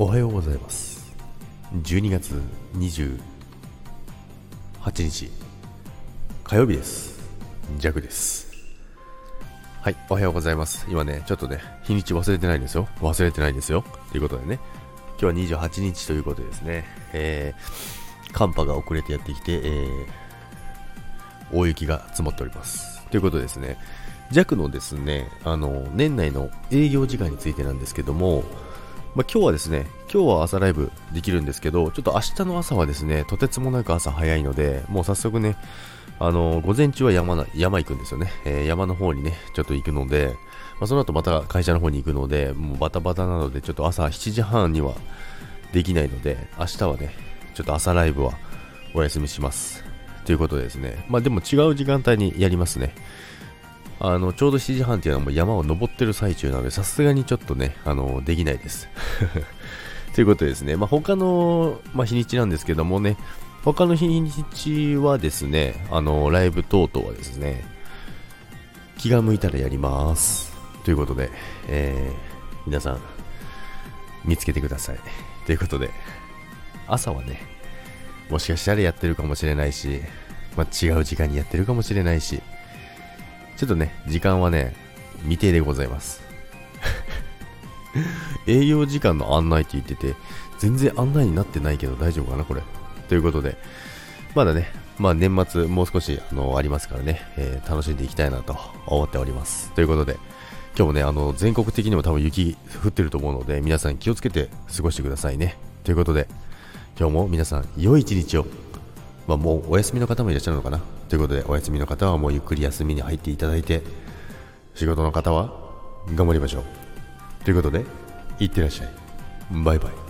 おはようございます。12月28日火曜日です。ジャグです。はいおはようございます。今ねちょっとね日にち忘れてないんですよ。忘れてないんですよ。ということでね。今日は28日ということでですね。えー、寒波が遅れてやってきて、えー、大雪が積もっております。ということでですね。弱のですね、あの、年内の営業時間についてなんですけども、まあ、今日はですね、今日は朝ライブできるんですけど、ちょっと明日の朝はですね、とてつもなく朝早いので、もう早速ね、あの、午前中は山な、山行くんですよね。えー、山の方にね、ちょっと行くので、まあ、その後また会社の方に行くので、もうバタバタなので、ちょっと朝7時半にはできないので、明日はね、ちょっと朝ライブはお休みします。ということでですね、まあでも違う時間帯にやりますね。あの、ちょうど7時半っていうのはもう山を登ってる最中なので、さすがにちょっとね、あの、できないです。ということですね、まあ、他の、まあ、日にちなんですけどもね、他の日にちはですね、あの、ライブ等々はですね、気が向いたらやります。ということで、えー、皆さん、見つけてください。ということで、朝はね、もしかしたらやってるかもしれないし、まあ、違う時間にやってるかもしれないし、ちょっとね、時間はね、未定でございます。営業時間の案内って言ってて、全然案内になってないけど大丈夫かな、これ。ということで、まだね、まあ年末もう少しあのありますからね、えー、楽しんでいきたいなと思っております。ということで、今日もね、あの全国的にも多分雪降ってると思うので、皆さん気をつけて過ごしてくださいね。ということで、今日も皆さん良い一日を。まあ、もうお休みの方もいらっしゃるのかな？ということで、お休みの方はもうゆっくり休みに入っていただいて、仕事の方は頑張りましょう。ということで、いってらっしゃい。バイバイ。